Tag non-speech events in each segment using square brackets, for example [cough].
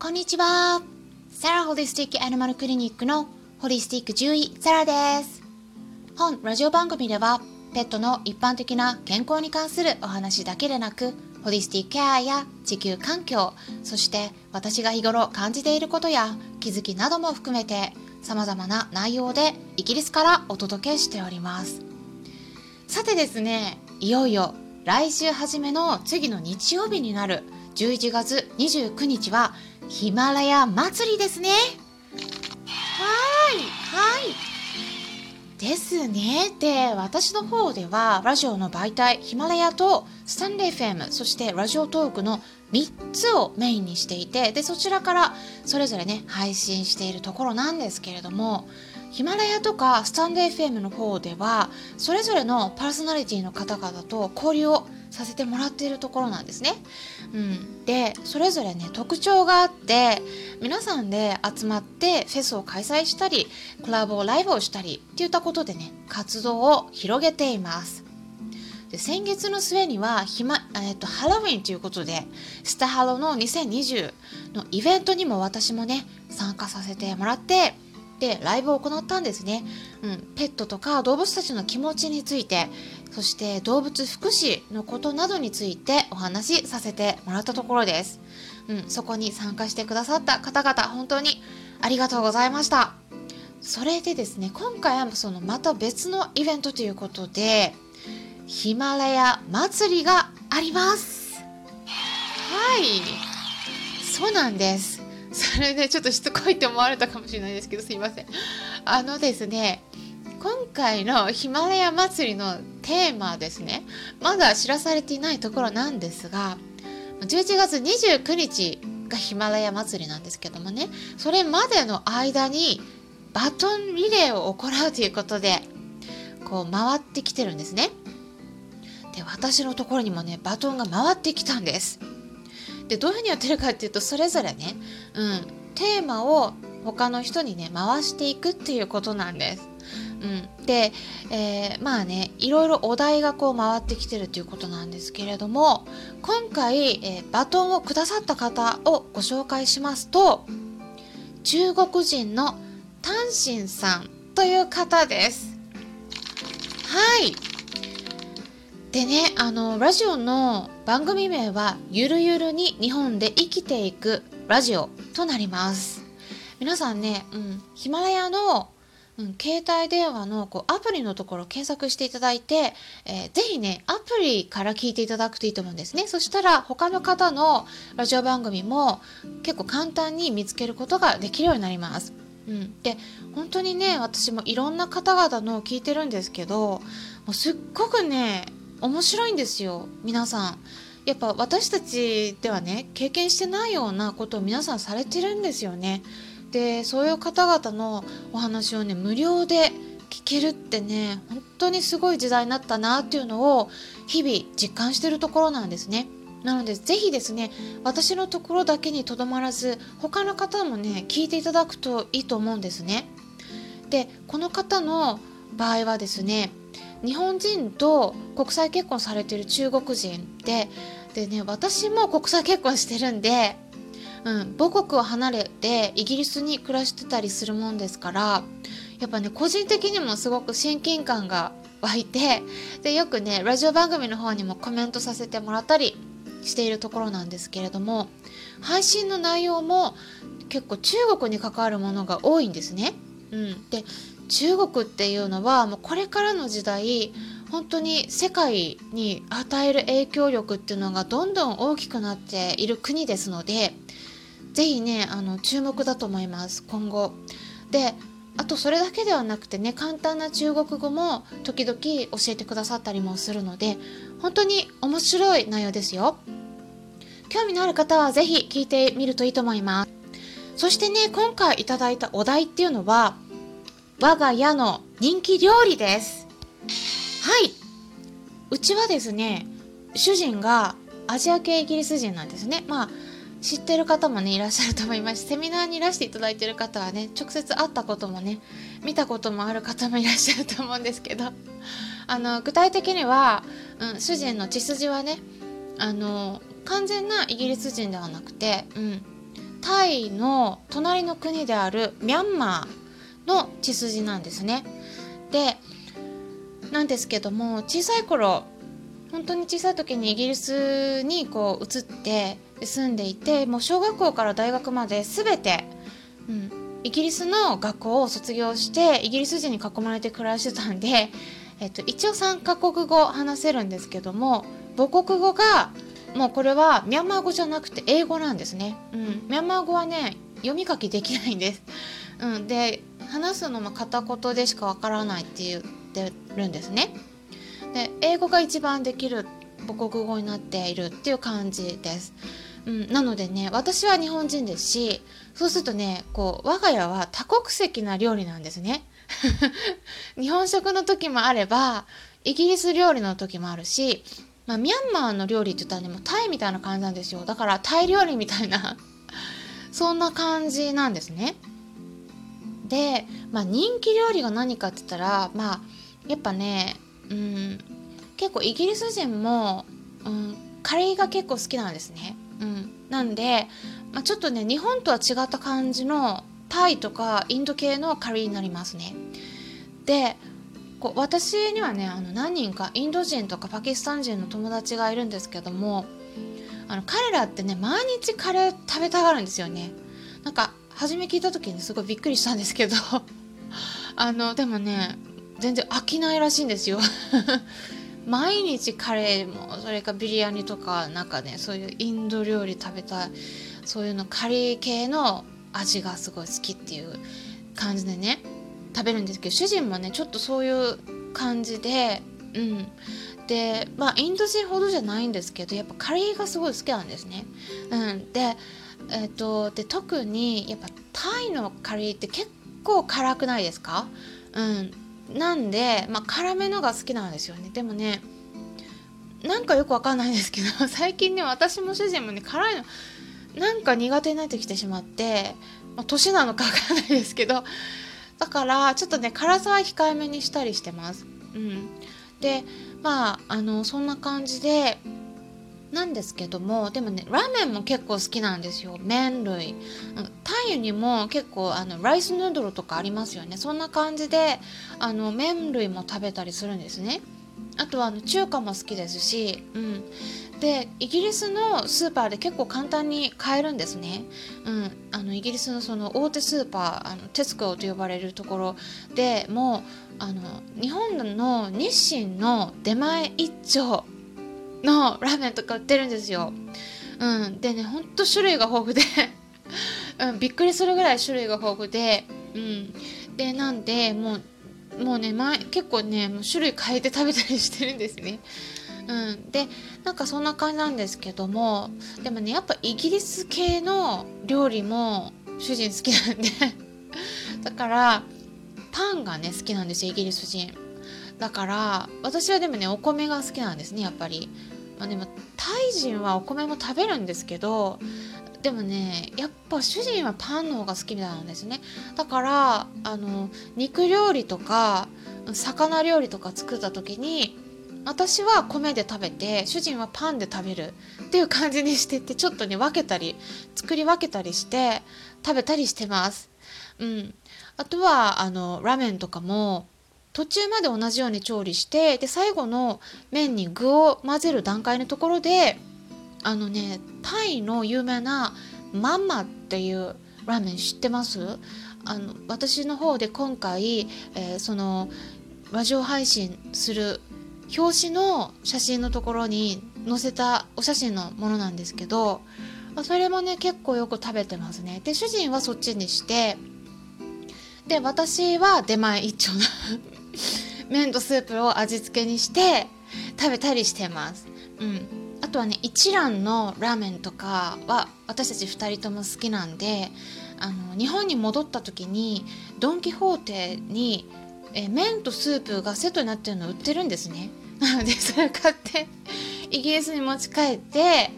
こんにちは。サラホリスティックアニマルクリニックのホリスティック獣医サラです。本ラジオ番組ではペットの一般的な健康に関するお話だけでなくホリスティックケアや地球環境そして私が日頃感じていることや気づきなども含めて様々な内容でイギリスからお届けしておりますさてですねいよいよ来週初めの次の日曜日になる11月29日はヒマラヤ祭りですね。はい、はい。ですね。で、私の方では、ラジオの媒体、ヒマラヤとスタンレー FM、そしてラジオトークの3つをメインにしていて、で、そちらからそれぞれね、配信しているところなんですけれども、ヒマラヤとかスタンド FM の方ではそれぞれのパーソナリティの方々と交流をさせてもらっているところなんですね。うん、でそれぞれね特徴があって皆さんで集まってフェスを開催したりコラボライブをしたりっていったことでね活動を広げています。で先月の末にはひ、まえーと、とハロウィンということでスタハロの2020のイベントにも私もね参加させてもらってでライブを行ったんですね、うん、ペットとか動物たちの気持ちについてそして動物福祉のことなどについてお話しさせてもらったところです、うん、そこに参加してくださった方々本当にありがとうございました。それでですね今回はそのまた別のイベントということでヒマラヤ祭りがあります。はい。そうなんです。それでちょっとしつこいって思われたかもしれないですけどすいません。あのですね今回のヒマラヤ祭りのテーマですね。まだ知らされていないところなんですが11月29日がヒマラヤ祭りなんですけどもね。それまでの間にバトンリレーを行うということでこう回ってきてるんですね。で私のところにもねバトンが回ってきたんです。でどういうふうにやってるかっていうとそれぞれね、うん、テーマを他の人にね回していくっていうことなんです。うん、で、えー、まあねいろいろお題がこう回ってきてるということなんですけれども今回、えー、バトンをくださった方をご紹介しますと中国人のタンシンさんという方です。はい。でねあのラジオの番組名はゆるゆるに日本で生きていくラジオとなります。皆さんね、うん、ヒマラヤの、うん、携帯電話のこうアプリのところを検索していただいて、えー、ぜひねアプリから聞いていただくといいと思うんですね。そしたら他の方のラジオ番組も結構簡単に見つけることができるようになります。うん、で本当にね私もいろんな方々のを聞いてるんですけどもうすっごくね面白いんですよ皆さん。やっぱ私たちではね経験してないようなことを皆さんされてるんですよね。でそういう方々のお話をね無料で聞けるってね本当にすごい時代になったなっていうのを日々実感してるところなんですね。なのでぜひですね私のところだけにとどまらず他の方もね聞いていただくといいと思うんですね。でこの方の場合はですね日本人と国際結婚されてる中国人ででね私も国際結婚してるんで、うん、母国を離れてイギリスに暮らしてたりするもんですからやっぱね個人的にもすごく親近感が湧いてでよくねラジオ番組の方にもコメントさせてもらったりしているところなんですけれども配信の内容も結構中国に関わるものが多いんですね。うん、で中国っていうのはもうこれからの時代本当に世界に与える影響力っていうのがどんどん大きくなっている国ですので是非ねあの注目だと思います今後。であとそれだけではなくてね簡単な中国語も時々教えてくださったりもするので本当に面白い内容ですよ。興味のある方は是非聞いてみるといいと思います。そしてね今回いただいたお題っていうのは我が家の人気料理です。はい。うちはですね、主人がアジア系イギリス人なんですね。まあ、知ってる方もね、いらっしゃると思います [laughs] セミナーにいらしていただいてる方はね、直接会ったこともね、見たこともある方もいらっしゃると思うんですけど、[laughs] あの、具体的には、うん、主人の血筋はね、あの、完全なイギリス人ではなくて、うん、タイの隣の国であるミャンマーの血筋なんですね。でなんですけども小さい頃本当に小さい時にイギリスにこう移って住んでいてもう小学校から大学まで全て、うん、イギリスの学校を卒業してイギリス人に囲まれて暮らしてたんで、えっと、一応3カ国語話せるんですけども母国語がもうこれはミャンマー語じゃなくて英語なんですね。うん、ミャンマー語はね読み書きできないんです。うん、で話すのも片言でしかわからないって言ってるんですね。で英語が一番できる母国語になっているっていう感じです。うん、なのでね私は日本人ですしそうするとねこう我が家は多国籍な料理なんですね。[laughs] 日本食の時もあればイギリス料理の時もあるし、まあ、ミャンマーの料理って言ったらねもうタイみたいな感じなんですよだからタイ料理みたいな [laughs] そんな感じなんですね。で、まあ、人気料理が何かって言ったらまあやっぱねうん結構イギリス人も、うん、カレーが結構好きなんですね。うん、なんで、まあ、ちょっとね日本とは違った感じのタイとかインド系のカレーになりますね。でこう私にはねあの何人かインド人とかパキスタン人の友達がいるんですけどもあの彼らってね毎日カレー食べたがるんですよね。なんか初め聞いた時にすごいびっくりしたんですけど [laughs] あのでもね全然飽きないらしいんですよ。[laughs] 毎日カレーもそれかビリヤニとかなんかねそういうインド料理食べたいそういうのカレー系の味がすごい好きっていう感じでね食べるんですけど主人もねちょっとそういう感じでうん。でまあインド人ほどじゃないんですけどやっぱカレーがすごい好きなんですね。うん、で,、えーと、で特にやっぱタイのカレーって結構辛くないですか、うん、なんで、まあ、辛めのが好きなんですよねでもねなんかよくわかんないんですけど [laughs] 最近ね私も主人もね辛いのなんか苦手になってきてしまって、まあ、年なのかわかんないですけどだからちょっとね辛さは控えめにしたりしてます。うん、でまああのそんな感じでなんですけどもでもねラーメンも結構好きなんですよ。麺類。タイにも結構あのライスヌードルとかありますよね。そんな感じであの麺類も食べたりするんですね。あとはあの中華も好きですし、うん、でイギリスのスーパーで結構簡単に買えるんですね、うん、あのイギリスのその大手スーパーあのテスコと呼ばれるところでもあの日本の日清の出前一丁のラーメンとか売ってるんですよ。うん、でねほんと種類が豊富で。[laughs] うん、びっくりするぐらい種類が豊富で、うん、でなんでもうもうね前結構ねもう種類変えて食べたりしてるんですね。うん、でなんかそんな感じなんですけどもでもねやっぱイギリス系の料理も主人好きなんで。[laughs] だからパンがね好きなんですよイギリス人。だから私はでもねお米が好きなんですねやっぱり。まあ、でもタイ人はお米も食べるんですけどでもねやっぱ主人はパンの方が好きみたいなんですねだからあの肉料理とか魚料理とか作った時に私は米で食べて主人はパンで食べるっていう感じにしてってちょっとね分けたり作り分けたりして食べたりしてます。うん、あとはあのラーメンとかも途中まで同じように調理してで最後の麺に具を混ぜる段階のところであのねタイの有名なマンマっていうラーメン知ってます？あの私の方で今回、えー、そのラジオ配信する表紙の写真のところに載せたお写真のものなんですけどそれもね結構よく食べてますね。で主人はそっちにしてで私は出前一丁な麺とスープを味付けにして食べたりしてます。うん、あとはね一蘭のラーメンとかは私たち2人とも好きなんであの日本に戻った時にドン・キホーテにえ麺とスープがセットになってるの売ってるんですね。な [laughs] のでそれを買ってイギリスに持ち帰って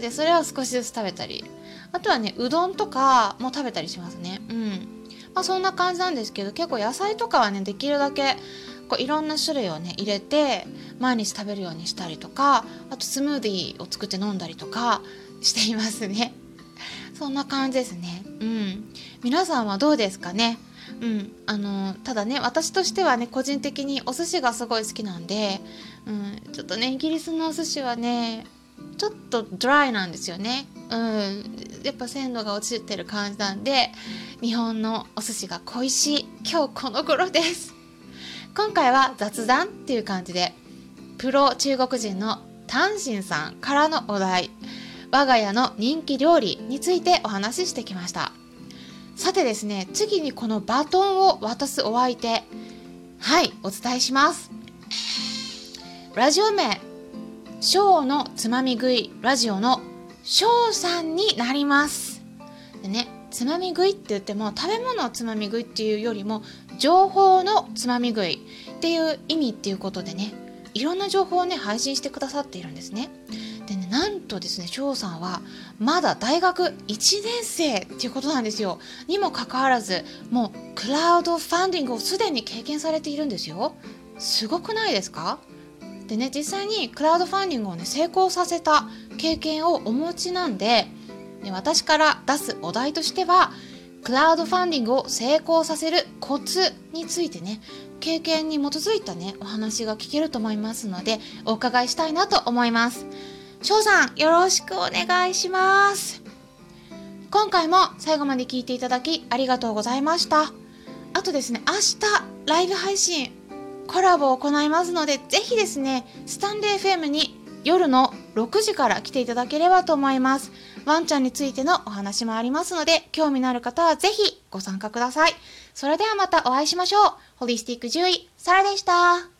でそれを少しずつ食べたりあとはねうどんとかも食べたりしますね。うんまあ、そんな感じなんですけど結構野菜とかはねできるだけこういろんな種類をね入れて毎日食べるようにしたりとかあとスムーディーを作って飲んだりとかしていますね。[laughs] そんな感じですね。うん。皆さんはどうですかね？うん。あのただね私としてはね個人的にお寿司がすごい好きなんで、うん、ちょっとねイギリスのお寿司はねちょっとドライなんですよね。うん。やっぱ鮮度が落ちてる感じなんで日本のお寿司が恋しい今日この頃です。今回は雑談っていう感じでプロ中国人のタンシンさんからのお題我が家の人気料理についてお話ししてきました。さてですね次にこのバトンを渡すお相手はいお伝えします。ラジオ名ショーのつまみ食いラジオのショーさんになります。でねつまみ食いって言っても食べ物をつまみ食いっていうよりも情報のつまみ食いっていう意味っていうことでねいろんな情報をね配信してくださっているんですね。でねなんとですね翔さんはまだ大学1年生っていうことなんですよ。にもかかわらずもうクラウドファンディングをすでに経験されているんですよ。すごくないですか？でね実際にクラウドファンディングをね成功させた経験をお持ちなんでで私から出すお題としてはクラウドファンディングを成功させるコツについてね経験に基づいたねお話が聞けると思いますのでお伺いしたいなと思います。翔さんよろしくお願いします。今回も最後まで聞いていただきありがとうございました。あとですね明日ライブ配信コラボを行いますのでぜひですねスタンデー FM に夜の6時から来ていただければと思います。ワンちゃんについてのお話もありますので興味のある方はぜひご参加ください。それではまたお会いしましょう。ホリスティック獣医サラでした。